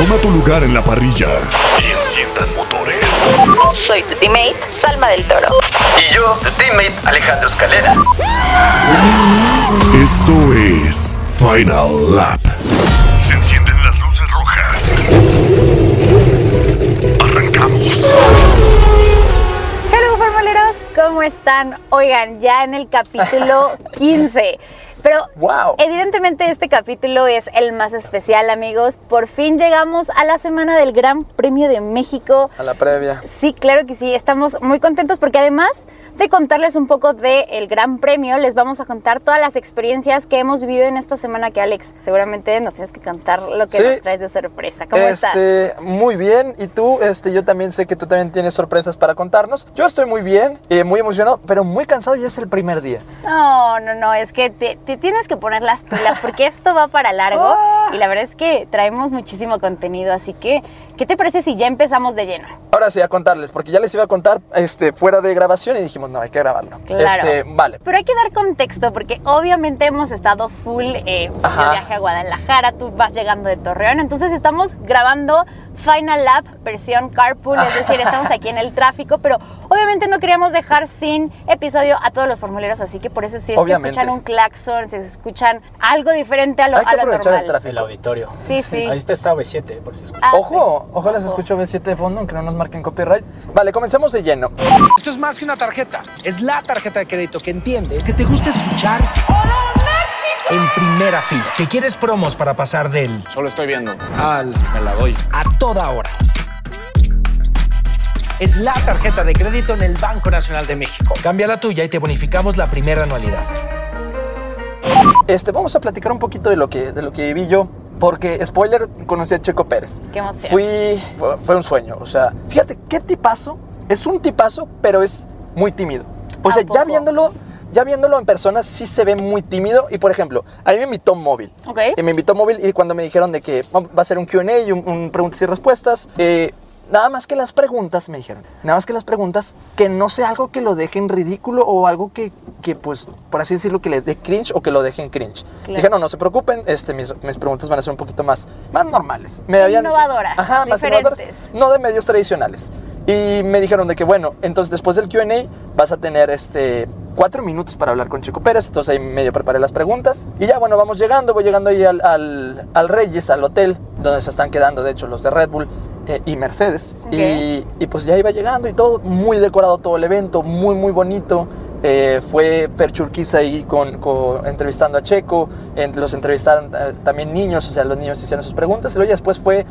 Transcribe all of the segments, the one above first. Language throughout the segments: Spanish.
Toma tu lugar en la parrilla y enciendan motores. Soy tu teammate, Salma del Toro. Y yo, tu teammate Alejandro Escalera. Esto es Final Lap. Se encienden las luces rojas. Arrancamos. Hello, formuleros, ¿cómo están? Oigan, ya en el capítulo 15. Pero Wow. evidentemente este capítulo es el más especial, amigos. Por fin llegamos a la semana del Gran Premio de México. A la previa. Sí, claro que sí, estamos muy contentos porque además de contarles un poco del Gran Premio, les vamos a contar todas las experiencias que hemos vivido en esta semana que Alex, seguramente nos tienes que contar lo que Sí. nos traes de sorpresa. ¿Cómo estás? este, Muy bien. Y tú, este, yo también sé que tú también tienes sorpresas para contarnos. Yo estoy muy bien, eh, muy emocionado, pero muy cansado y es el primer día. No, no, no, es que te, te tienes que poner las pilas porque esto va para largo y la verdad es que traemos muchísimo contenido, así que, ¿qué te parece si ya empezamos de lleno? Ahora sí, a contarles, porque ya les iba a contar este, fuera de grabación y dijimos, no, hay que grabarlo. Claro. Este, vale. Pero hay que dar contexto porque obviamente hemos estado full eh, de viaje a Guadalajara, tú vas llegando de Torreón, entonces estamos grabando Final Lap versión carpool, es decir, estamos aquí en el tráfico, pero obviamente no queríamos dejar sin episodio a todos los formuleros, así que por eso si es que escuchan un claxon, si escuchan algo diferente a lo, Hay que a lo aprovechar normal. el tráfico. El auditorio. Sí, sí. Ahí está esta B7, por si escuchan. Ah, Ojo, sí. ojalá se escuche B7 de fondo, aunque no nos marquen copyright. Vale, comencemos de lleno. Esto es más que una tarjeta. Es la tarjeta de crédito que entiende que te gusta escuchar en primera fila. Que quieres promos para pasar del Solo estoy viendo. al Me la doy. a toda hora. Es la tarjeta de crédito en el Banco Nacional de México. Cambia la tuya y te bonificamos la primera anualidad. Este, vamos a platicar un poquito de lo que, de lo que vi yo. Porque, spoiler, conocí a Checo Pérez. Qué emoción. Fui, fue, fue un sueño. O sea, fíjate, qué tipazo. Es un tipazo, pero es muy tímido. O ¿A sea, ya viéndolo, ya viéndolo en persona, sí se ve muy tímido. Y, por ejemplo, a mí me invitó móvil. Ok. Y me invitó móvil y cuando me dijeron de que va a ser un Q&A un, un preguntas y respuestas, eh, nada más que las preguntas, me dijeron, nada más que las preguntas, que no sea algo que lo dejen ridículo o algo que, que pues, por así decirlo, que le dé cringe o que lo dejen cringe. Claro. Dije, no, no se preocupen, este, mis, mis preguntas van a ser un poquito más, más normales. Me Innovadoras, Ajá, más innovadoras, no de medios tradicionales. Y me dijeron de que, bueno, entonces después del Q&A vas a tener este cuatro minutos para hablar con Chico Pérez. Entonces ahí medio preparé las preguntas. Y ya, bueno, vamos llegando. Voy llegando ahí al, al, al Reyes, al hotel, donde se están quedando, de hecho, los de Red Bull eh, y Mercedes. Y, y pues ya iba llegando y todo, muy decorado todo el evento, muy, muy bonito. Eh, fue Per Churquiza ahí con, con- entrevistando a Checo, en- los entrevistaron eh, también niños, o sea, los niños hicieron sus preguntas y luego ya después fue,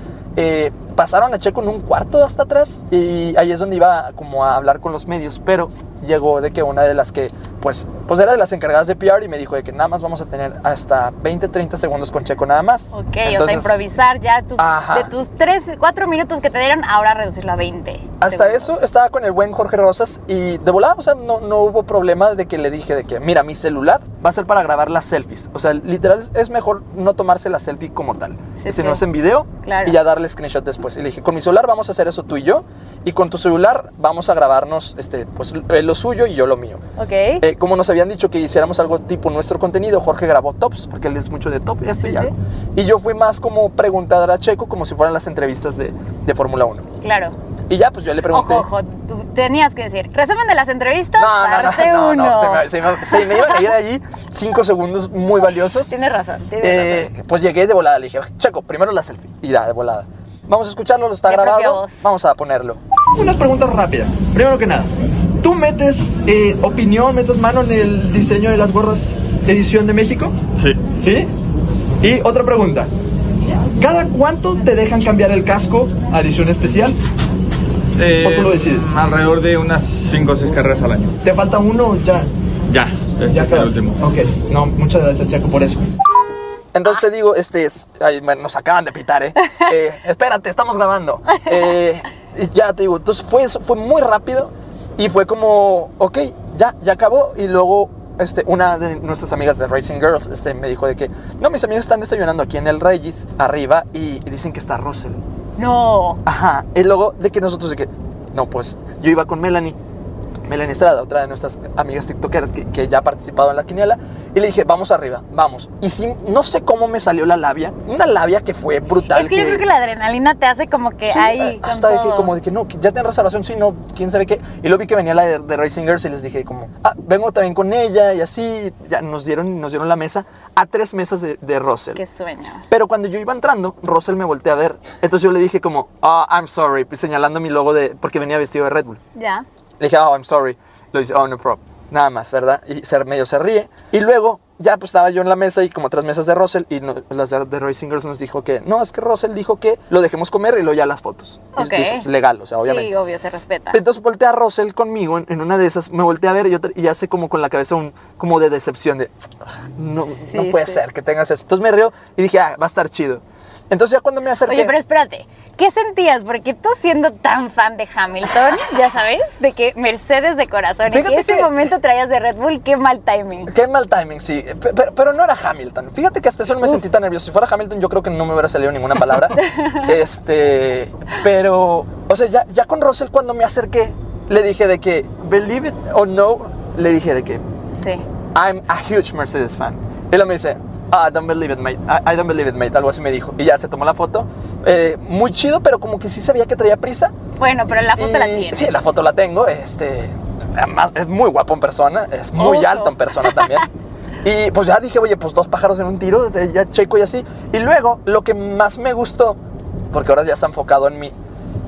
pasaron a Checo en un cuarto hasta atrás y ahí es donde iba como a hablar con los medios, pero llegó de que una de las que, pues, pues era de las encargadas de PR y me dijo de que nada más vamos a tener hasta 20, 30 segundos con Checo nada más. Ok, o sea, Entonces, improvisar ya tus, Ajá. de tus 3, 4 minutos que te dieron, ahora reducirlo a 20. Hasta segundos. eso estaba con el buen Jorge Rosas y de volada, o sea, no, no hubo problema de que le dije de que, mira, mi celular va a ser para grabar las selfies. O sea, literal es mejor no tomarse la selfie como tal, Sí, sino sí. es en video Claro. y ya darle screenshot después. Y le dije, con mi celular vamos a hacer eso tú y yo y con tu celular vamos a grabarnos, este, pues él lo suyo y yo lo mío. Ok. Eh, como nos habían dicho que hiciéramos algo tipo nuestro contenido, Jorge grabó tops, porque él es mucho de top, esto Sí, y. Y yo fui más como preguntar a Checo, como si fueran las entrevistas de, de Fórmula 1. claro. Y ya, pues yo le pregunté. Ojo, ojo, tú tenías que decir, resumen de las entrevistas, No, no, no, no, se me, se me- se me iban a ir allí cinco segundos muy valiosos. Tienes razón, tienes Eh, pues llegué de volada, le dije, Checo, primero la selfie. Y ya, de volada. Vamos a escucharlo, lo está grabado. Vamos a ponerlo. Unas preguntas rápidas. Primero que nada, ¿tú metes eh, opinión, metes mano en el diseño de las gorras edición de México? Sí. ¿Sí? Y otra pregunta. ¿Cada cuánto te dejan cambiar el casco a edición especial? ¿O tú lo decides? Eh, Alrededor de unas 5 o 6 carreras al año. ¿Te falta uno o ya? Ya, este ya es el último. Ok, no, muchas gracias Chaco por eso. Entonces te digo, este es, ay, bueno, nos acaban de pitar, ¿eh? Eh, Espérate, estamos grabando. Eh, Y ya te digo, entonces fue, eso, fue muy rápido y fue como, ok, ya, ya acabó. Y luego este, una de nuestras amigas de Racing Girls este, me dijo de que, no, mis amigos están desayunando aquí en el Regis, arriba, y, y dicen que está Russell. No. Ajá. Y luego de que nosotros de que, no, pues yo iba con Melanie. Melanie Estrada, otra de nuestras amigas tiktokeras que, que ya ha participado en la quiniela, y le dije, vamos arriba, vamos. Y sí, no sé cómo me salió la labia, una labia que fue brutal. Es que, yo creo que la adrenalina te hace como que Sí, ahí. hasta que todo. como de que no, que ya tenés reservación, sí, no, quién sabe qué. Y luego vi que venía la de, de Racing Girls y les dije como, ah, vengo también con ella y así, ya nos dieron, nos dieron la mesa a tres mesas de, de Russell. Qué sueño. Pero cuando yo iba entrando, Russell me volteé a ver. Entonces yo le dije como, ah, I'm sorry, señalando mi logo de, porque venía vestido de Red Bull. Ya. Le dije, oh, I'm sorry. Lo dice, oh, no problem. Nada más, ¿verdad? Y se, medio se ríe. Y luego, ya pues estaba yo en la mesa y como otras mesas de Russell y no- las de, de Racing Girls nos dijo que, no, es que Russell dijo que lo dejemos comer y luego ya las fotos. Y Ok. dije, es legal, o sea, obviamente. Sí, obvio, se respeta. Entonces voltea a Russell conmigo en, en una de esas, me voltea a ver y, yo, y hace como con la cabeza un, como de decepción, de, "Ah, no, Sí, no puede sí. ser que tengas eso. Entonces me río y dije, ah, va a estar chido. Entonces ya cuando me acerqué... Oye, pero espérate, ¿qué sentías? Porque tú siendo tan fan de Hamilton, ya sabes, de que Mercedes de corazón, y Fíjate que que- momento traías de Red Bull, qué mal timing. Qué mal timing, sí. Pe- Pero, pero no era Hamilton. Fíjate que hasta eso no me sentí tan nervioso. Si fuera Hamilton, yo creo que no me hubiera salido ninguna palabra. este. Pero. O sea, ya, ya con Russell, cuando me acerqué, le dije de que, believe it or no, le dije de que, Sí. I'm a huge Mercedes fan. Y luego me dice, ah, don't believe it, mate. I, I don't believe it, mate. Algo así me dijo. Y ya se tomó la foto. Eh, muy chido, pero como que sí sabía que traía prisa. Bueno, pero la foto la tienes. Sí, la foto la tengo. Este, además, es muy guapo en persona, es muy Ojo. alto en persona también. Y pues ya dije, oye, pues dos pájaros en un tiro, ya checo y así. Y luego, lo que más me gustó, porque ahora ya se ha enfocado en mí,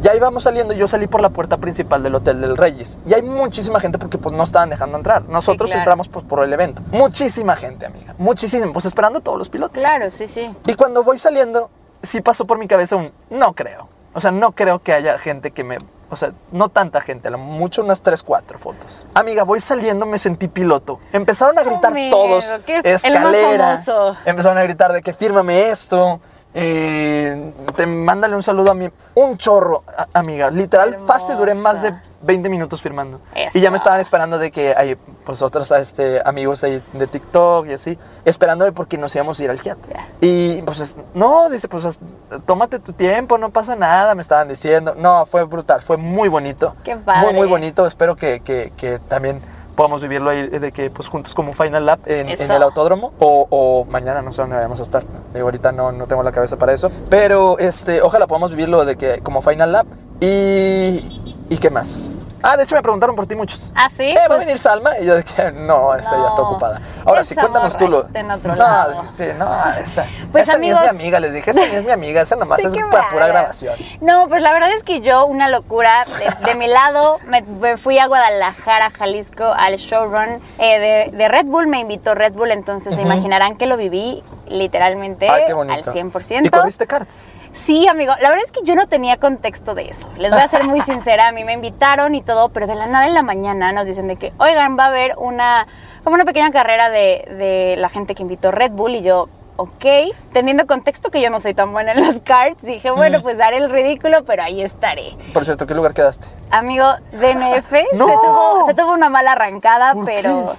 ya íbamos saliendo, yo salí por la puerta principal del Hotel del Reyes. Y hay muchísima gente porque pues no estaban dejando entrar. Nosotros claro. entramos pues por el evento. Muchísima gente, amiga. Muchísima. Pues esperando todos los pilotos. Claro, sí, sí. Y cuando voy saliendo, sí pasó por mi cabeza un no creo. O sea, no creo que haya gente que me. O sea, no tanta gente, a lo mucho unas 3, 4 fotos. Amiga, voy saliendo, me sentí piloto. Empezaron a gritar todos. qué- el más Escalera. famoso. Empezaron a gritar de que fírmame esto. Eh, te mándale un saludo a mi. Un chorro, a- amiga. Literal, fácil, duré más de Hermosa. 20 minutos firmando. Eso. Y ya me estaban esperando de que hay pues otros este, amigos ahí de TikTok y así, esperando de porque nos íbamos a ir al. Ya. Y pues es- no, dice, pues es- tómate tu tiempo, no pasa nada, me estaban diciendo. No, fue brutal, fue muy bonito. Qué padre. Muy, muy bonito. Espero que, que- que también podamos vivirlo ahí de que pues juntos como Final Lap en, el autódromo o, o mañana no sé dónde vayamos a estar. Digo, ahorita no, no tengo la cabeza para eso. Pero este, ojalá podamos vivirlo de que como Final Lap y... ¿Y qué más? Ah, de hecho me preguntaron por ti muchos. ¿Ah, sí? Eh, ¿Va a Pues- venir Salma? Y yo que no, esa ya está ocupada. Ahora sí, cuéntanos tú lo. en otro no, lado. sí, no, esa. Pues, esa ni es mi amiga, les dije, esa ni es mi amiga, esa nomás ¿De es para pura grabación. No, pues la verdad es que yo, una locura, de, de mi lado, me, me fui a Guadalajara, Jalisco, al showrun eh, de, de Red Bull, me invitó Red Bull, entonces se imaginarán que lo viví literalmente Ay, qué al bonito. 100%. ¿Y corriste karts? Sí, amigo, la verdad es que yo no tenía contexto de eso. Les voy a ser muy sincera, a mí me invitaron y todo, pero de la nada en la mañana nos dicen de que, oigan, va a haber una, como una pequeña carrera de, de la gente que invitó Red Bull y yo, ok, teniendo contexto que yo no soy tan buena en los karts, dije, bueno, pues haré el ridículo, pero ahí estaré. Por cierto, ¿qué lugar quedaste? Amigo, DNF, ¡No! se, tuvo, se tuvo una mala arrancada, ¿Por pero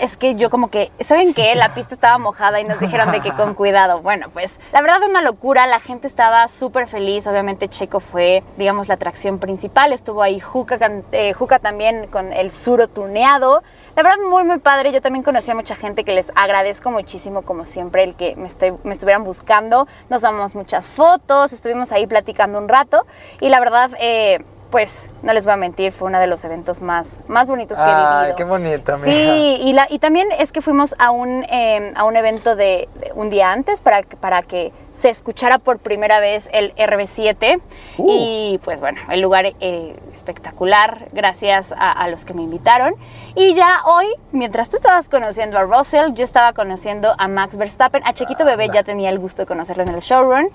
es que yo como que, ¿saben qué? La pista estaba mojada y nos dijeron de que con cuidado. Bueno, pues la verdad una locura, la gente estaba súper feliz, obviamente Checo fue, digamos, la atracción principal, estuvo ahí Juca, eh, Juca también con el suro tuneado. La verdad muy, muy padre, yo también conocí a mucha gente que les agradezco muchísimo, como siempre, el que me, esté- me estuvieran buscando. Nos damos muchas fotos, estuvimos ahí platicando un rato y la verdad... eh, pues no les voy a mentir, fue uno de los eventos más, más bonitos que he Ay, vivido. qué bonito, mija. Sí, y, la, y también es que fuimos a un, eh, a un evento de, de un día antes para, que- para que se escuchara por primera vez el RB7. Uh. Y pues bueno, el lugar eh, espectacular, gracias a, a los que me invitaron. Y ya hoy, mientras tú estabas conociendo a Russell, yo estaba conociendo a Max Verstappen. A Chiquito Bebé ya tenía el gusto de conocerlo en el showroom.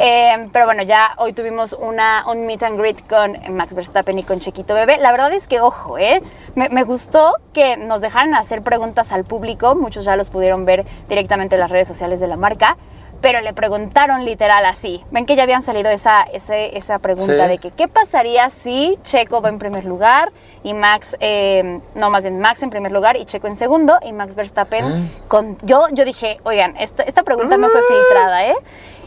Eh, pero bueno, ya hoy tuvimos una, un meet and greet con Max Verstappen y con Chiquito Bebé. La verdad es que, ojo, ¿eh? me, me gustó que nos dejaran hacer preguntas al público. Muchos ya los pudieron ver directamente en las redes sociales de la marca. Pero le preguntaron literal así. Ven que ya habían salido esa, ese- esa pregunta Sí. de que qué pasaría si Checo va en primer lugar y Max, eh, no más bien Max en primer lugar y Checo en segundo y Max Verstappen con... Yo, yo dije, oigan, esta, esta pregunta no fue filtrada, ¿eh?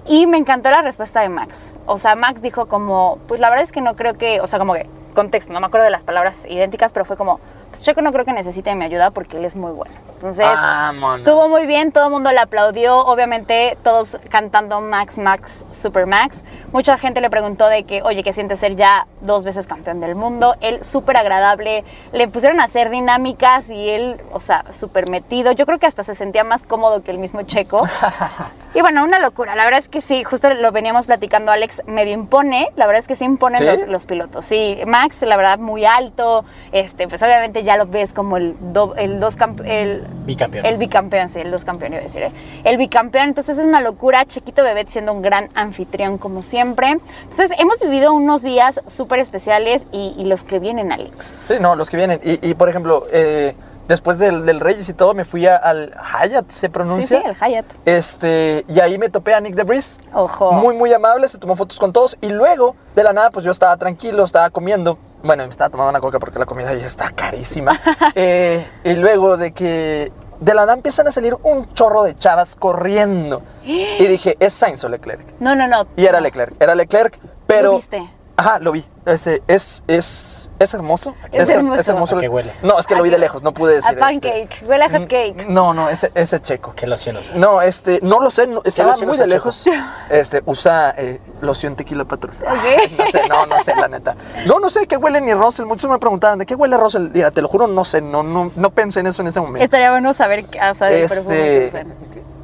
Y me encantó la respuesta de Max. O sea, Max dijo como, pues la verdad es que no creo que, o sea, como que contexto, no me acuerdo de las palabras idénticas, pero fue como, pues Checo no creo que necesite mi ayuda porque él es muy bueno. Entonces, Vámonos. estuvo muy bien, todo el mundo le aplaudió, obviamente todos cantando Max, Max, Super Max. Mucha gente le preguntó de que, oye, ¿qué siente ser ya dos veces campeón del mundo? Él súper agradable, le pusieron a hacer dinámicas y él, o sea, súper metido. Yo creo que hasta se sentía más cómodo que el mismo Checo. Y bueno, una locura. La verdad es que sí, justo lo veníamos platicando, Alex, medio impone. La verdad es que sí imponen ¿Sí? los, los pilotos. Sí, Max, la verdad, muy alto. Este, pues obviamente ya lo ves como el, do- el dos camp- el Bicampeón. el bicampeón, sí, el dos campeón iba a decir. ¿eh? El bicampeón, entonces es una locura. Chiquito Bebé siendo un gran anfitrión como siempre. Entonces hemos vivido unos días súper especiales y, y los que vienen, Alex. Sí, no, los que vienen. Y, y, por ejemplo, eh, después del, del Reyes y todo, me fui a- al Hyatt, ¿se Sí, pronuncia? sí, el Hyatt. Este, y ahí me topé a Nick DeBris. Ojo. Muy, muy amable, se tomó fotos con todos. Y luego, de la nada, pues yo estaba tranquilo, estaba comiendo. Bueno, me estaba tomando una coca porque la comida ahí está carísima. Eh, y luego de que de la nada empiezan a salir un chorro de chavas corriendo. Y dije, ¿es Sainz o Leclerc? No, no, no. Y era Leclerc, era Leclerc, pero... ¿Lo viste? Ajá, lo vi. Ese, es, es, es hermoso. Es hermoso. ¿A qué huele? No, es que lo vi de lejos, no pude decir. A pancake. este. Huele a hot cake. No, no, ese, ese checo. ¿Qué loción usa? No, este, no lo sé, no- estaba muy de lejos. Este, usa eh, loción tequila patrón. Ok. No sé, no, no sé, la neta. No, no sé qué huele ni Russell. Muchos me preguntaban, ¿de qué huele Russell? Mira, te lo juro, no sé, no, no, no pensé en eso en ese momento. Estaría bueno saber, o sea, el perfume que Este, usan.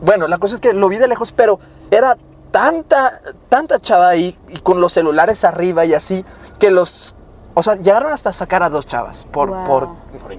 bueno, la cosa es que lo vi de lejos, pero era tanta, tanta chava ahí y con los celulares arriba y así, que los, o sea, llegaron hasta sacar a dos chavas por, Wow. por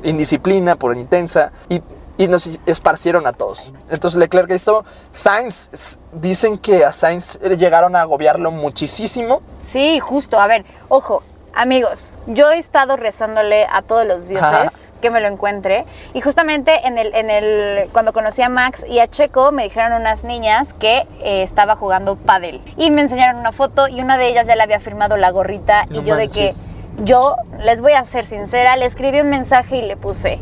indisciplina, por intensa y, y nos esparcieron a todos. Entonces Leclerc esto, Sainz, dicen que a Sainz llegaron a agobiarlo muchísimo. Sí, justo. A ver, ojo, amigos, yo he estado rezándole a todos los dioses Ajá. que me lo encuentre. Y justamente en el, en el, cuando conocí a Max y a Checo, me dijeron unas niñas que eh, estaba jugando pádel. Y me enseñaron una foto y una de ellas ya le había firmado la gorrita. No y yo manches. de que, yo les voy a ser sincera, le escribí un mensaje y le puse.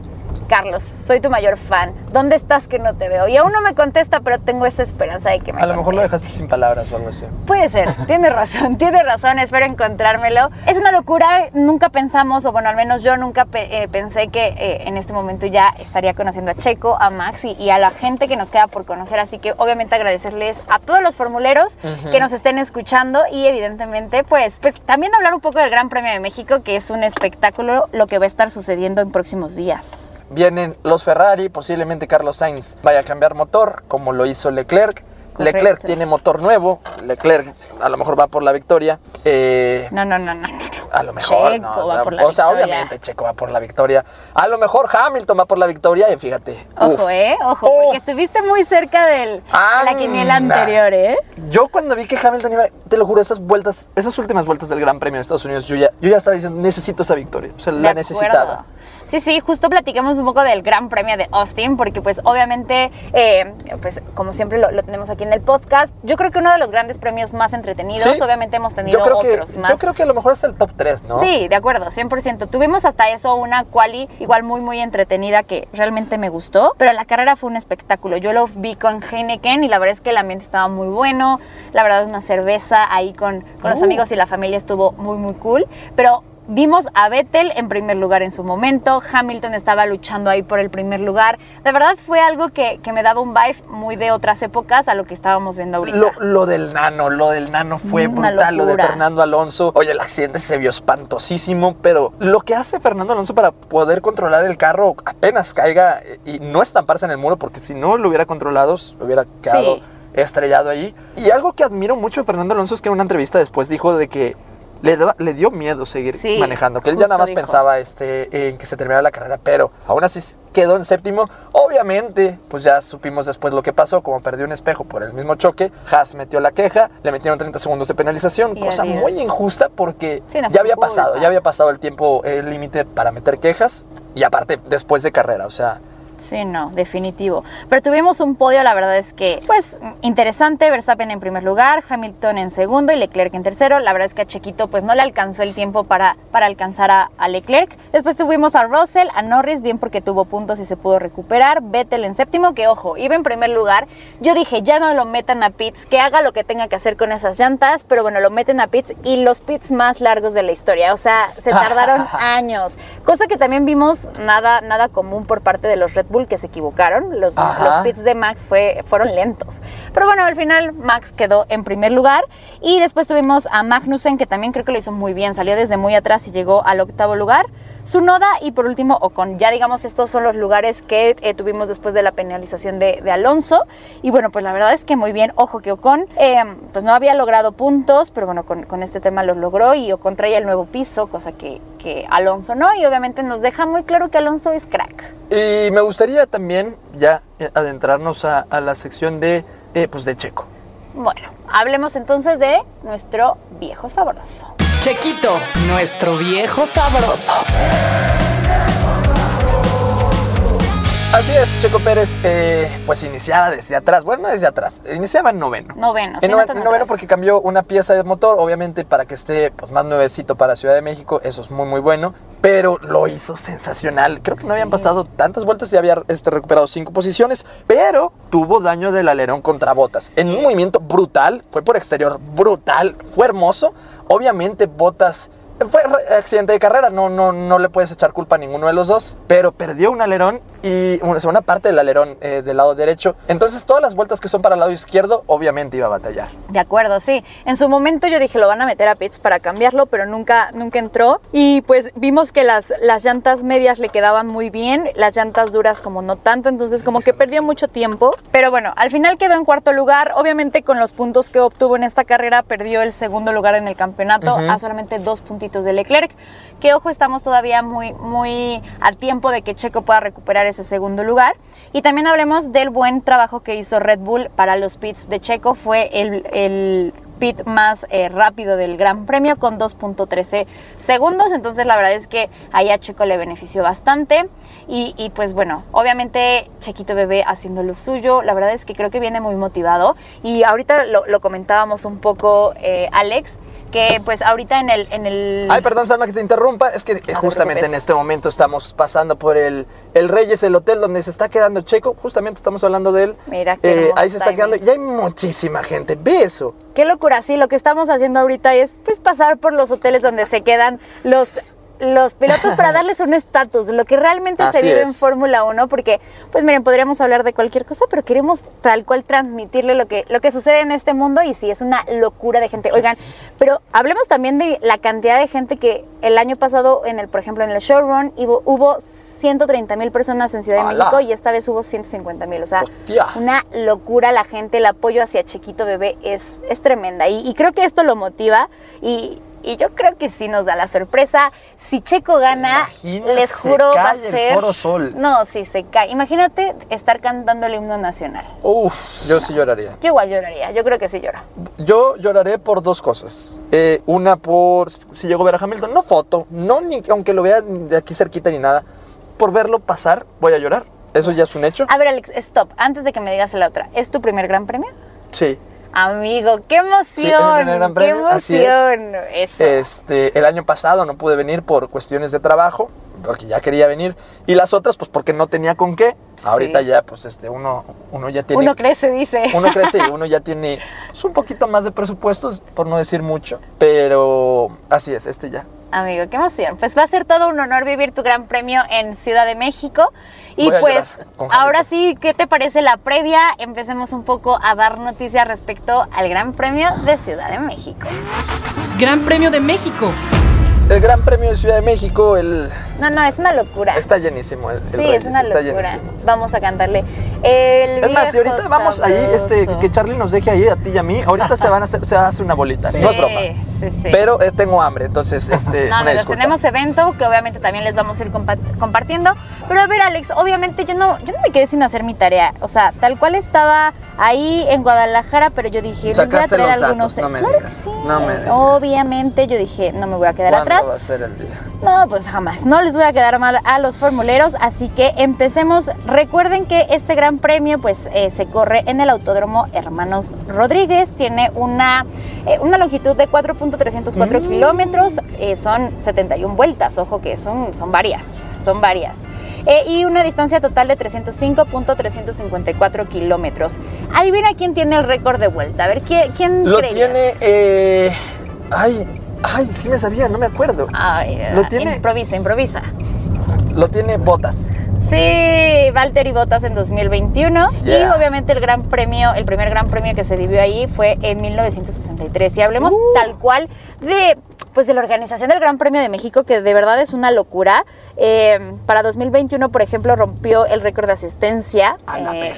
Carlos, soy tu mayor fan. ¿Dónde estás que no te veo? Y aún no me contesta, pero tengo esa esperanza de que me A lo mejor lo dejaste sin palabras o algo así. Puede ser, tiene razón, tiene razón, espero encontrármelo. Es una locura, nunca pensamos, o bueno, al menos yo nunca pe- eh, pensé que eh, en este momento ya estaría conociendo a Checo, a Max y, y a la gente que nos queda por conocer, así que obviamente agradecerles a todos los formuleros que nos estén escuchando y evidentemente pues, pues también hablar un poco del Gran Premio de México, que es un espectáculo lo que va a estar sucediendo en próximos días. Vienen los Ferrari, posiblemente Carlos Sainz vaya a cambiar motor, como lo hizo Leclerc. Correcto. Leclerc tiene motor nuevo, Leclerc a lo mejor va por la victoria. eh, No, no, no, no, no. a lo mejor. Checo no, o va sea, por la o sea, victoria. obviamente Checo va por la victoria. A lo mejor Hamilton va por la victoria y fíjate. Ojo, uf. ¿eh? Ojo, porque estuviste muy cerca del, de la quiniela anterior, ¿eh? Yo cuando vi que Hamilton iba, te lo juro, esas vueltas, esas últimas vueltas del Gran Premio de Estados Unidos, yo ya, yo ya estaba diciendo, necesito esa victoria. O sea, De la acuerdo. necesitaba. Sí, sí, justo platicamos un poco del Gran Premio de Austin, porque pues obviamente, eh, pues como siempre lo, lo tenemos aquí en el podcast, yo creo que uno de los grandes premios más entretenidos, Sí. obviamente hemos tenido Yo creo, que, otros más. yo creo que a lo mejor es el top 3, ¿no? Sí, de acuerdo, 100%. Tuvimos hasta eso una quali igual muy, muy entretenida que realmente me gustó, pero la carrera fue un espectáculo. Yo lo vi con Heineken y la verdad es que el ambiente estaba muy bueno. La verdad, una cerveza ahí con, con los Uh. amigos y la familia estuvo muy, muy cool. Pero vimos a Vettel en primer lugar en su momento. Hamilton estaba luchando ahí por el primer lugar. De verdad fue algo que, que me daba un vibe muy de otras épocas a lo que estábamos viendo ahorita. Lo, lo del nano, lo del nano fue Una brutal, lo de locura. Fernando Alonso. Oye, el accidente se vio espantosísimo, pero lo que hace Fernando Alonso para poder controlar el carro apenas caiga y no estamparse en el muro, porque si no lo hubiera controlado, se hubiera quedado Sí. estrellado allí. Y algo que admiro mucho de Fernando Alonso es que en una entrevista después dijo de que le, dio miedo seguir Sí, manejando, que él ya nada más dijo. pensaba este, en que se terminara la carrera, pero aún así quedó en séptimo. Obviamente, pues ya supimos después lo que pasó, como perdió un espejo por el mismo choque, Haas metió la queja, le metieron 30 segundos de penalización, Y cosa adiós. muy injusta porque Sí, no fue ya había culpa. pasado, ya había pasado el tiempo el límite para meter quejas y aparte después de carrera, o sea, Sí, no, definitivo. Pero tuvimos un podio, la verdad es que, pues, interesante. Verstappen en primer lugar, Hamilton en segundo y Leclerc en tercero. La verdad es que a Chequito, pues, no le alcanzó el tiempo para, para alcanzar a, a Leclerc. Después tuvimos a Russell, a Norris, bien porque tuvo puntos y se pudo recuperar. Vettel en séptimo, que ojo, iba en primer lugar. Yo dije, ya no lo metan a pits, que haga lo que tenga que hacer con esas llantas, pero bueno, lo meten a pits y los pits más largos de la historia. O sea, se tardaron años. Cosa que también vimos nada, nada común por parte de los Red Bull que se equivocaron. Los, los pits de Max fue, fueron lentos. Pero bueno, al final Max quedó en primer lugar. Y después tuvimos a Magnussen, que también creo que lo hizo muy bien. Salió desde muy atrás y llegó al octavo lugar. Sunoda y por último Ocon. Ya digamos, estos son los lugares que eh, tuvimos después de la penalización de, de Alonso. Y bueno, pues la verdad es que muy bien. Ojo que Ocon eh, pues no había logrado puntos, pero bueno, con, con este tema los logró y Ocon traía el nuevo piso, cosa que, que Alonso no. Y obviamente nos deja muy claro que Alonso es crack. Y me gustaría también ya eh, adentrarnos a, a la sección de, eh, pues de Checo. Bueno, hablemos entonces de nuestro viejo sabroso. Chequito, nuestro viejo sabroso. Así es, Checo Pérez, eh, pues iniciaba desde atrás. Bueno, no desde atrás, iniciaba en noveno. Noveno, sí, En noveno porque cambió una pieza de motor, obviamente para que esté pues, más nuevecito para Ciudad de México, eso es muy muy bueno, pero lo hizo sensacional. Creo que no habían pasado tantas vueltas y había este, recuperado cinco posiciones, pero tuvo daño del alerón contra botas. En un movimiento brutal, fue por exterior brutal, fue hermoso. Obviamente botas... Fue accidente de carrera, no, no, no le puedes echar culpa a ninguno de los dos, pero perdió un alerón y una, una parte del alerón eh, del lado derecho. Entonces todas las vueltas que son para el lado izquierdo, obviamente iba a batallar. De acuerdo, sí. En su momento yo dije lo van a meter a pits para cambiarlo, pero nunca, nunca entró. Y pues vimos que las, las llantas medias le quedaban muy bien, las llantas duras como no tanto, entonces como que perdió mucho tiempo. Pero bueno, al final quedó en cuarto lugar. Obviamente con los puntos que obtuvo en esta carrera perdió el segundo lugar en el campeonato a solamente dos puntitos de Leclerc. Que ojo, estamos todavía muy, muy a tiempo de que Checo pueda recuperar ese segundo lugar. Y también hablemos del buen trabajo que hizo Red Bull para los pits de Checo. Fue el, el pit más eh, rápido del Gran Premio con 2.13 segundos. Entonces la verdad es que ahí a Checo le benefició bastante. Y, y, pues bueno, obviamente Chequito Bebé haciendo lo suyo. La verdad es que creo que viene muy motivado. Y ahorita lo, lo comentábamos un poco, eh, Alex, que pues ahorita en el... En el Ay, perdón, Salma, que te interrumpa. Es que eh, te justamente en este momento estamos pasando por el, el Reyes, el hotel donde se está quedando Checo. Justamente estamos hablando de él. Mira qué Eh, ahí se está timing. quedando y hay muchísima gente. Ve eso. Qué locura, sí, lo que estamos haciendo ahorita es pues pasar por los hoteles donde se quedan los los pilotos para darles un estatus, lo que realmente se vive en. Fórmula 1, porque, pues miren, podríamos hablar de cualquier cosa, pero queremos tal cual transmitirle lo que, lo que sucede en este mundo y sí, es una locura de gente. Oigan, pero hablemos también de la cantidad de gente que el año pasado, en el, por ejemplo, en el showrun, hubo, hubo 130 mil personas en Ciudad de. México y esta vez hubo 150 mil, o sea, Hostia. una locura la gente, el apoyo hacia Chiquito Bebé es, es tremenda y, y creo que esto lo motiva y, y yo creo que sí nos da la sorpresa. Si Checo gana, Imagina, les se juro va a el ser... Foro Sol. No, sí, se cae. Imagínate estar cantando el himno nacional. Uf, yo sí lloraría. Yo igual lloraría, yo creo que sí lloro. Yo lloraré por dos cosas. Eh, una por si llego a ver a Hamilton, no foto, no ni aunque lo vea de aquí cerquita ni nada. Por verlo pasar, voy a llorar. Eso ya es un hecho. A ver, Alex, stop. Antes de que me digas la otra, ¿es tu primer gran premio? Sí. Amigo, qué Sí, es emoción, primer gran qué premio, así es. emoción. Eso. Este, el año pasado no pude venir por cuestiones de trabajo, porque ya quería venir. Y las otras, pues porque no tenía con qué. Ahorita ya, pues este, uno, uno ya tiene. Uno crece, dice. uno crece y uno ya tiene pues, un poquito más de presupuestos, por no decir mucho. Pero así es, este ya. Amigo, qué emoción. Pues va a ser todo un honor vivir tu gran premio en Ciudad de México. Y pues ahora sí, ¿qué te parece la previa? Empecemos un poco a dar noticias respecto al Gran Premio de Ciudad de México. Gran Premio de México. El Gran Premio de Ciudad de México, el, No, no, es una locura. está llenísimo. El, el sí, Reyes, es una está locura. llenísimo. Vamos a cantarle. El Es más, si ahorita vamos ahí, este, que Charlie nos deje ahí a ti y a mí, ahorita se van a hacer, se hace una bolita. Sí, No es broma. sí, sí. Pero eh, tengo hambre, entonces, este, No, amigos, tenemos evento que obviamente también les vamos a ir compa- compartiendo. Pero a ver, Alex, obviamente yo no, yo no me quedé sin hacer mi tarea. O sea, tal cual estaba ahí en Guadalajara, pero yo dije, les voy a traer algunos. datos, no me Claro que digas, sí. no me digas. Obviamente yo dije, no me voy a quedar ¿Cuándo atrás. va a ser el día? No, pues jamás. No les voy a quedar mal a los formuleros, así que empecemos. Recuerden que este gran premio pues eh, se corre en el Autódromo Hermanos Rodríguez, tiene una, eh, una longitud de 4.304 kilómetros, eh, son 71 vueltas, ojo que son, son varias, son varias. Y una distancia total de 305.354 kilómetros. Adivina quién tiene el récord de vuelta. A ver, ¿quién, quién Lo creías? tiene. ay, ay, sí me sabía, no me acuerdo. Ay, Lo tiene- Improvisa, improvisa. Lo tiene Botas. Sí, Valtteri Bottas en 2021 y obviamente el gran premio, el primer gran premio que se vivió ahí fue en 1963 y hablemos Uh. tal cual de pues de la organización del Gran Premio de México que de verdad es una locura. Eh, para 2021, por ejemplo, rompió el récord de asistencia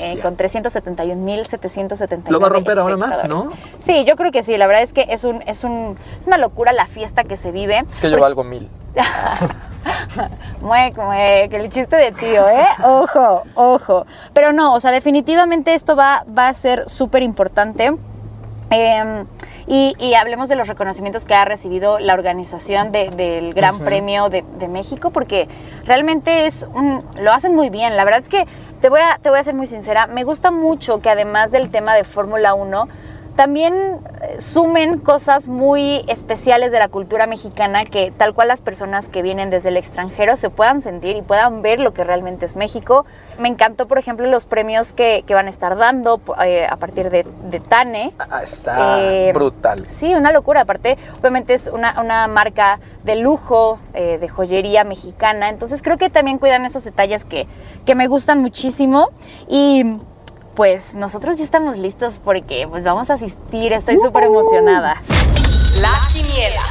eh, con 371.779 Lo va a romper ahora más. ¿no? Sí, yo creo que sí. La verdad es que es un es un es una locura la fiesta que se vive. Es que yo algo mil. Muec, muec, el chiste de tío, ¿eh? Ojo, ojo. Pero no, o sea, definitivamente esto va, va a ser súper importante. Eh, y, y hablemos de los reconocimientos que ha recibido la organización de- del Gran. Premio de, de México, porque realmente es un, lo hacen muy bien. La verdad es que te voy, a, te voy a ser muy sincera, me gusta mucho que además del tema de Fórmula 1, también eh, sumen cosas muy especiales de la cultura mexicana que tal cual las personas que vienen desde el extranjero se puedan sentir y puedan ver lo que realmente es México. Me encantó, por ejemplo, los premios que, que van a estar dando eh, a partir de, de Tane. Ah, está Eh, brutal. Sí, una locura. Aparte, obviamente es una, una marca de lujo, eh, de joyería mexicana. Entonces creo que también cuidan esos detalles que, que me gustan muchísimo. Y pues nosotros ya estamos listos porque pues vamos a asistir. Estoy súper emocionada. La quiniela.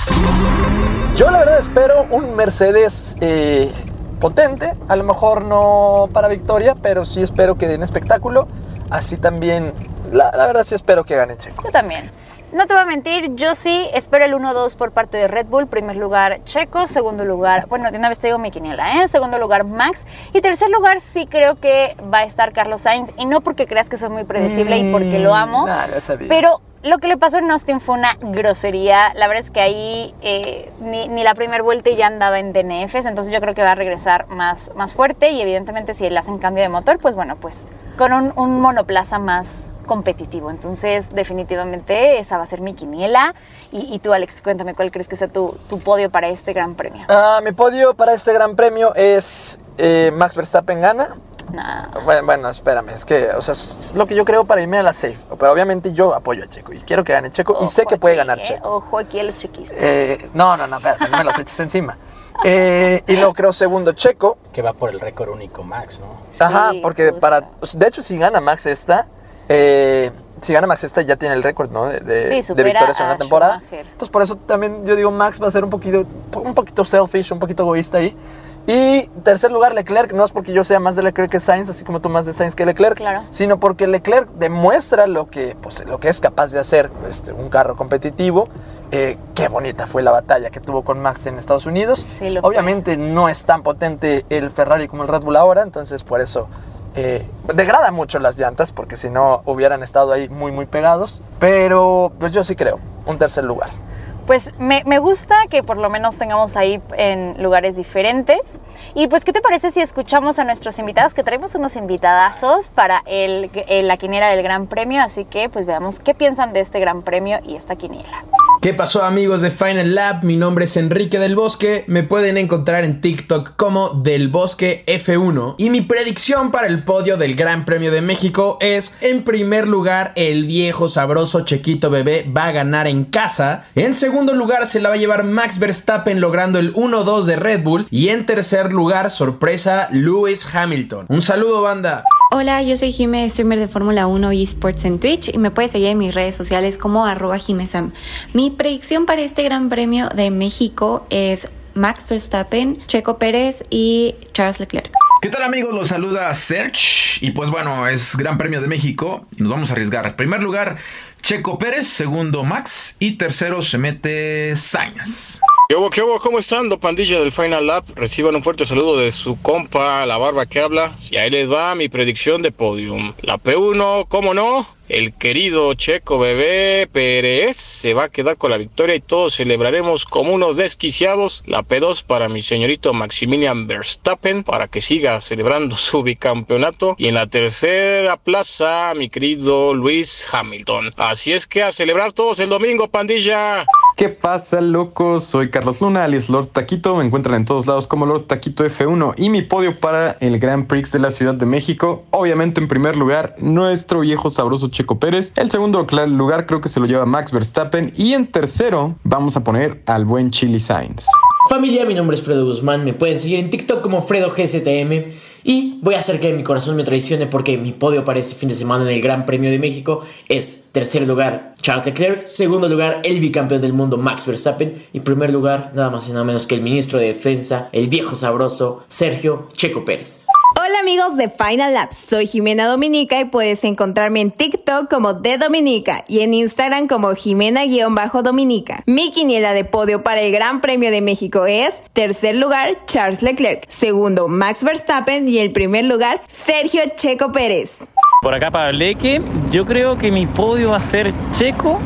Yo la verdad espero un Mercedes eh, potente, a lo mejor no para victoria, pero sí espero que den espectáculo. Así también, la, la verdad sí espero que gane Checo. Yo también. No te voy a mentir, yo sí espero el 1-2 por parte de Red Bull. Primer lugar Checo, segundo lugar, bueno, de una vez te digo mi quiniela, ¿eh? Segundo lugar Max. Y tercer lugar sí creo que va a estar Carlos Sainz. Y no porque creas que soy muy predecible y porque lo amo. Mm, Nah, ya sabía. Pero lo que le pasó en Austin fue una grosería. La verdad es que ahí eh, ni, ni la primera vuelta ya andaba en DNFs. Entonces yo creo que va a regresar más, más fuerte. Y evidentemente si le hacen cambio de motor, pues bueno, pues con un, un monoplaza más competitivo. Entonces definitivamente esa va a ser mi quiniela. Y, y tú, Alex, cuéntame cuál crees que sea tu, tu podio para este gran premio. Ah, mi podio para este gran premio es eh, Max Verstappen gana. Nah. Bueno, bueno, espérame, es que, o sea, es lo que yo creo para irme a la safe. Pero obviamente yo apoyo a Checo y quiero que gane Checo y sé que puede aquí, ganar ¿eh? Checo. Ojo aquí a los chequistas. Eh, no, no, no, espérate, no me los eches encima. Eh, y luego creo segundo Checo. Que va por el récord único Max, ¿no? Ajá, Sí, porque justo. para. De hecho, si gana Max esta. Eh, si gana Max esta ya tiene el récord, ¿no? De, de- Sí, de supera victorias en una temporada. Schumacher. Entonces por eso también yo digo Max va a ser un poquito, un poquito selfish, un poquito egoísta ahí. Y tercer lugar Leclerc, no es porque yo sea más de Leclerc que Sainz, así como tú más de Sainz que Leclerc, Claro. sino porque Leclerc demuestra lo que, pues, lo que es capaz de hacer este, un carro competitivo. Eh, qué bonita fue la batalla que tuvo con Max en Estados Unidos. Sí, lo fue. Obviamente no es tan potente el Ferrari como el Red Bull ahora, entonces por eso eh, degrada mucho las llantas, porque si no hubieran estado ahí muy, muy pegados. Pero pues yo sí creo, un tercer lugar. Pues me, me gusta que por lo menos tengamos ahí en lugares diferentes. Y pues, ¿qué te parece si escuchamos a nuestros invitados? Que traemos unos invitadazos para el, el- la quiniela del Gran Premio. Así que pues veamos qué piensan de este Gran Premio y esta quiniela. ¿Qué pasó amigos de Final Lab? Mi nombre es Enrique del Bosque, me pueden encontrar en TikTok como del Bosque F1 y mi predicción para el podio del Gran Premio de México es en primer lugar el viejo sabroso Chequito Bebé va a ganar en casa, en segundo lugar se la va a llevar Max Verstappen logrando el 1-2 de Red Bull y en tercer lugar sorpresa Lewis Hamilton. Un saludo banda. Hola, yo soy Jime, streamer de Fórmula 1 eSports en Twitch y me puedes seguir en mis redes sociales como arroba jimesam. Mi predicción para este Gran Premio de México es Max Verstappen, Checo Pérez y Charles Leclerc. ¿Qué tal amigos? Los saluda Serge y pues bueno, es Gran Premio de México y nos vamos a arriesgar. En primer lugar, Checo Pérez, segundo Max y tercero se mete Sainz. ¿Qué hubo, qué hubo? ¿Cómo están, lo pandilla del Final Lab? Reciban un fuerte saludo de su compa, la barba que habla. Y ahí les va mi predicción de podium. La P1, ¿cómo no? El querido Checo Bebé Pérez se va a quedar con la victoria y todos celebraremos como unos desquiciados. La P2 para mi señorito Maximilian Verstappen para que siga celebrando su bicampeonato. Y en la tercera plaza, mi querido Luis Hamilton. Así es que a celebrar todos el domingo, pandilla. ¿Qué pasa, locos? Soy Carlos Luna, alias Lord Taquito. Me encuentran en todos lados como Lord Taquito F1 y mi podio para el Grand Prix de la Ciudad de México. Obviamente, en primer lugar, nuestro viejo sabroso Checo Pérez. El segundo lugar creo que se lo lleva Max Verstappen. Y en tercero, vamos a poner al buen Chili Sainz. Familia, mi nombre es Fredo Guzmán. Me pueden seguir en TikTok como FredoGZM. Y voy a hacer que mi corazón me traicione porque mi podio para este fin de semana en el Gran Premio de México es tercer lugar Charles Leclerc, segundo lugar el bicampeón del mundo Max Verstappen y primer lugar nada más y nada menos que el ministro de Defensa, el viejo sabroso Sergio Checo Pérez. Hola amigos de Final Labs, soy Jimena Dominica y puedes encontrarme en TikTok como de Dominica y en Instagram como Jimena-Dominica. Mi quiniela de podio para el Gran Premio de México es tercer lugar Charles Leclerc, segundo Max Verstappen y el primer lugar Sergio Checo Pérez. Por acá para Leque, yo creo que mi podio va a ser Checo,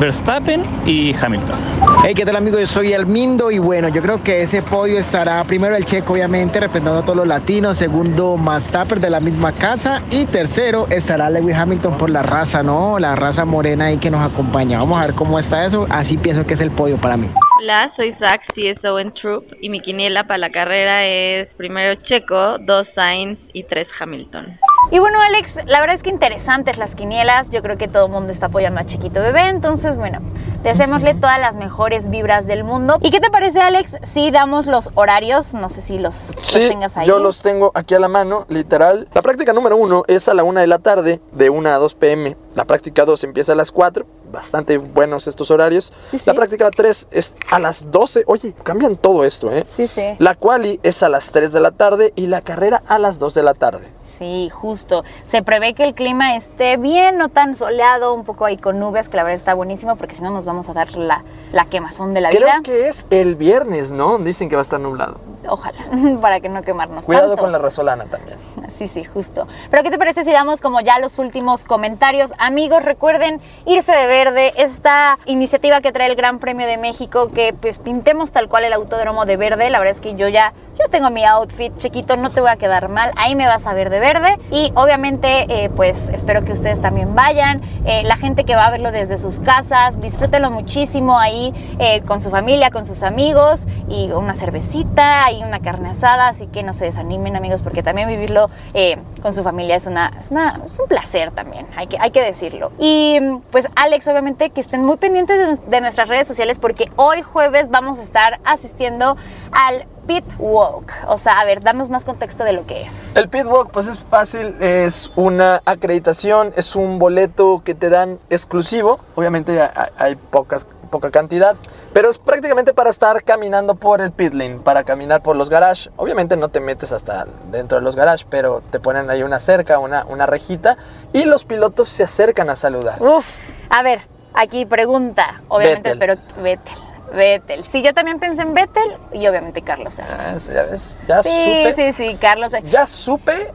Verstappen y Hamilton. Hey, ¿qué tal amigos? Yo soy Almindo y bueno, yo creo que ese podio estará primero el Checo, obviamente, representando a todos los latinos, segundo Verstappen de la misma casa y tercero estará Lewis Hamilton por la raza, ¿no? La raza morena ahí que nos acompaña. Vamos a ver cómo está eso, así pienso que es el podio para mí. Hola, soy Zach, CSO en Troop y mi quiniela para la carrera es primero Checo, dos Sainz y tres Hamilton. Y bueno, Alex, la verdad es que interesantes las quinielas. Yo creo que todo el mundo está apoyando a Chiquito Bebé. Entonces, bueno, deseémosle todas las mejores vibras del mundo. ¿Y qué te parece, Alex, si damos los horarios? No sé si los, los Sí, tengas ahí. yo los tengo aquí a la mano, literal. La práctica número uno es a la una de la tarde, de 1 a 2 pm. La práctica 2 empieza a las 4. Bastante buenos estos horarios. La práctica 3 es a las 12. Oye, cambian todo esto, ¿eh? Sí, sí. La quali es a las 3 de la tarde y la carrera a las 2 de la tarde. Sí, justo. Se prevé que el clima esté bien, no tan soleado, un poco ahí con nubes, que la verdad está buenísimo, porque si no nos vamos a dar la, la quemazón de la Creo vida. que es el viernes, ¿no? Dicen que va a estar nublado. Ojalá, para que no quemarnos Cuidado tanto. con la resolana también. Sí, sí, justo. Pero ¿qué te parece si damos como ya los últimos comentarios? Amigos, recuerden irse de verde, esta iniciativa que trae el Gran Premio de México, que pues pintemos tal cual el autódromo de verde. La verdad es que yo ya, yo tengo mi outfit, chiquito, no te voy a quedar mal, ahí me vas a ver de verde. Y obviamente, eh, pues espero que ustedes también vayan. Eh, la gente que va a verlo desde sus casas, disfrútenlo muchísimo ahí eh, con su familia, con sus amigos y una cervecita y una carne asada. Así que no se desanimen, amigos, porque también vivirlo eh, con su familia es, una, es, una- es un placer también, hay que, hay que decirlo. Y pues Alex, obviamente que estén muy pendientes de, nuestras redes sociales porque hoy jueves vamos a estar asistiendo al Pit Walk. O sea, a ver, danos más contexto de lo que es. El pitwalk, pues es fácil, es una acreditación, es un boleto que te dan exclusivo. Obviamente hay pocas, poca cantidad, pero es prácticamente para estar caminando por el pit lane, para caminar por los garages. Obviamente no te metes hasta dentro de los garages, pero te ponen ahí una cerca, una, una rejita, y los pilotos se acercan a saludar. Uf, a ver, aquí pregunta. Obviamente Vettel. espero Vettel. Vettel. Sí, yo también pensé en Vettel y obviamente Carlos Sainz. Ah, Ya ves, ya sí, supe. sí, sí, Carlos Sainz. Ya supe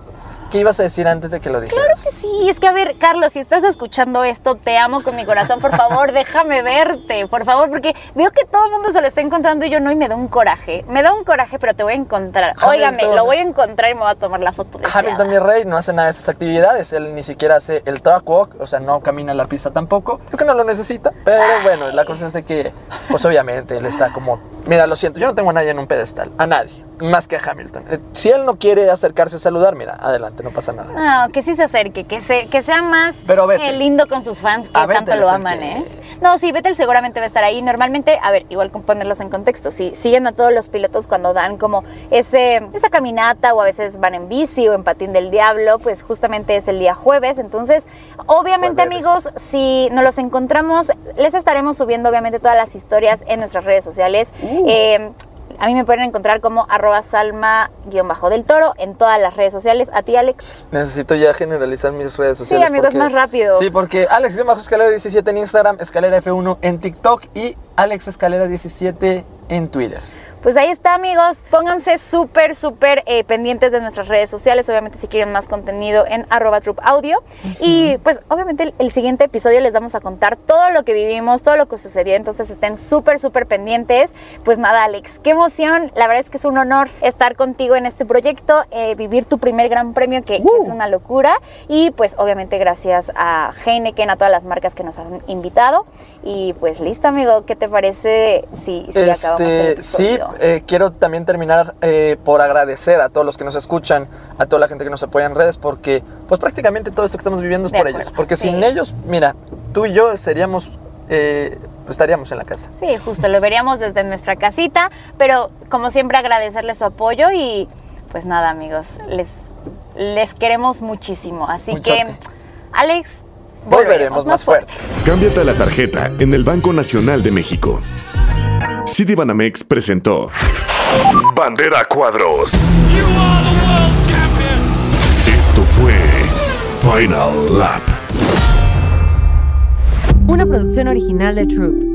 qué ibas a decir antes de que lo dijeras. Claro que sí, es que a ver, Carlos, si estás escuchando esto, te amo con mi corazón, por favor, déjame verte, por favor, porque veo que todo el mundo se lo está encontrando y yo no, y me da un coraje, me da un coraje, pero te voy a encontrar. Óigame, lo voy a encontrar y me voy a tomar la foto de Hamilton, mi rey, no hace nada de esas actividades. Él ni siquiera hace el track walk, o sea, no camina la pista tampoco. Creo que no lo necesita, pero bueno, la cosa es de que, pues obviamente, él está como. Mira, lo siento, yo no tengo a nadie en un pedestal, a nadie, más que a Hamilton. Eh, Si él no quiere acercarse a saludar, mira, adelante, no pasa nada. No, que sí se acerque, que, se, que sea más Pero eh, lindo con sus fans que A tanto Vettel lo aman, que- ¿eh? No, sí, Vettel seguramente va a estar ahí. Normalmente, a ver, igual con ponerlos en contexto, si siguen a todos los pilotos cuando dan como ese, esa caminata o a veces van en bici o en patín del diablo, pues justamente es el día jueves. Entonces, obviamente Jueves. amigos, si nos los encontramos, les estaremos subiendo obviamente todas las historias en nuestras redes sociales. Eh, a mí me pueden encontrar como arroba salma-del toro en todas las redes sociales. A ti, Alex. Necesito ya generalizar mis redes sociales. amigos, porque- más rápido. Sí, porque Alex bajo escalera 17 en Instagram, escalera F1 en TikTok y Alex escalera 17 en Twitter. Pues ahí está amigos, pónganse súper, súper eh, pendientes de nuestras redes sociales, obviamente si quieren más contenido en arroba troop audio. Y pues obviamente el, el siguiente episodio les vamos a contar todo lo que vivimos, todo lo que sucedió, entonces estén súper, súper pendientes. Pues nada, Alex, qué emoción, la verdad es que es un honor estar contigo en este proyecto, eh, vivir tu primer gran premio que, que es una locura. Y pues obviamente gracias a Heineken, a todas las marcas que nos han invitado. Y pues listo amigo, ¿qué te parece si, si acabamos el Este, sí? Eh, quiero también terminar eh, por agradecer a todos los que nos escuchan, a toda la gente que nos apoya en redes, porque pues prácticamente todo esto que estamos viviendo es De por acuerdo, ellos. Porque sí. sin ellos, mira, tú y yo seríamos, eh, pues, estaríamos en la casa. Sí, justo, lo veríamos desde nuestra casita, pero como siempre agradecerles su apoyo y pues nada amigos, les, les queremos muchísimo. Así Muchote. que, Alex, Volveremos más fuertes. Cámbiate a la tarjeta en el Banco Nacional de México. Citibanamex presentó Bandera Cuadros. Esto fue Final Lap. Una producción original de Troop.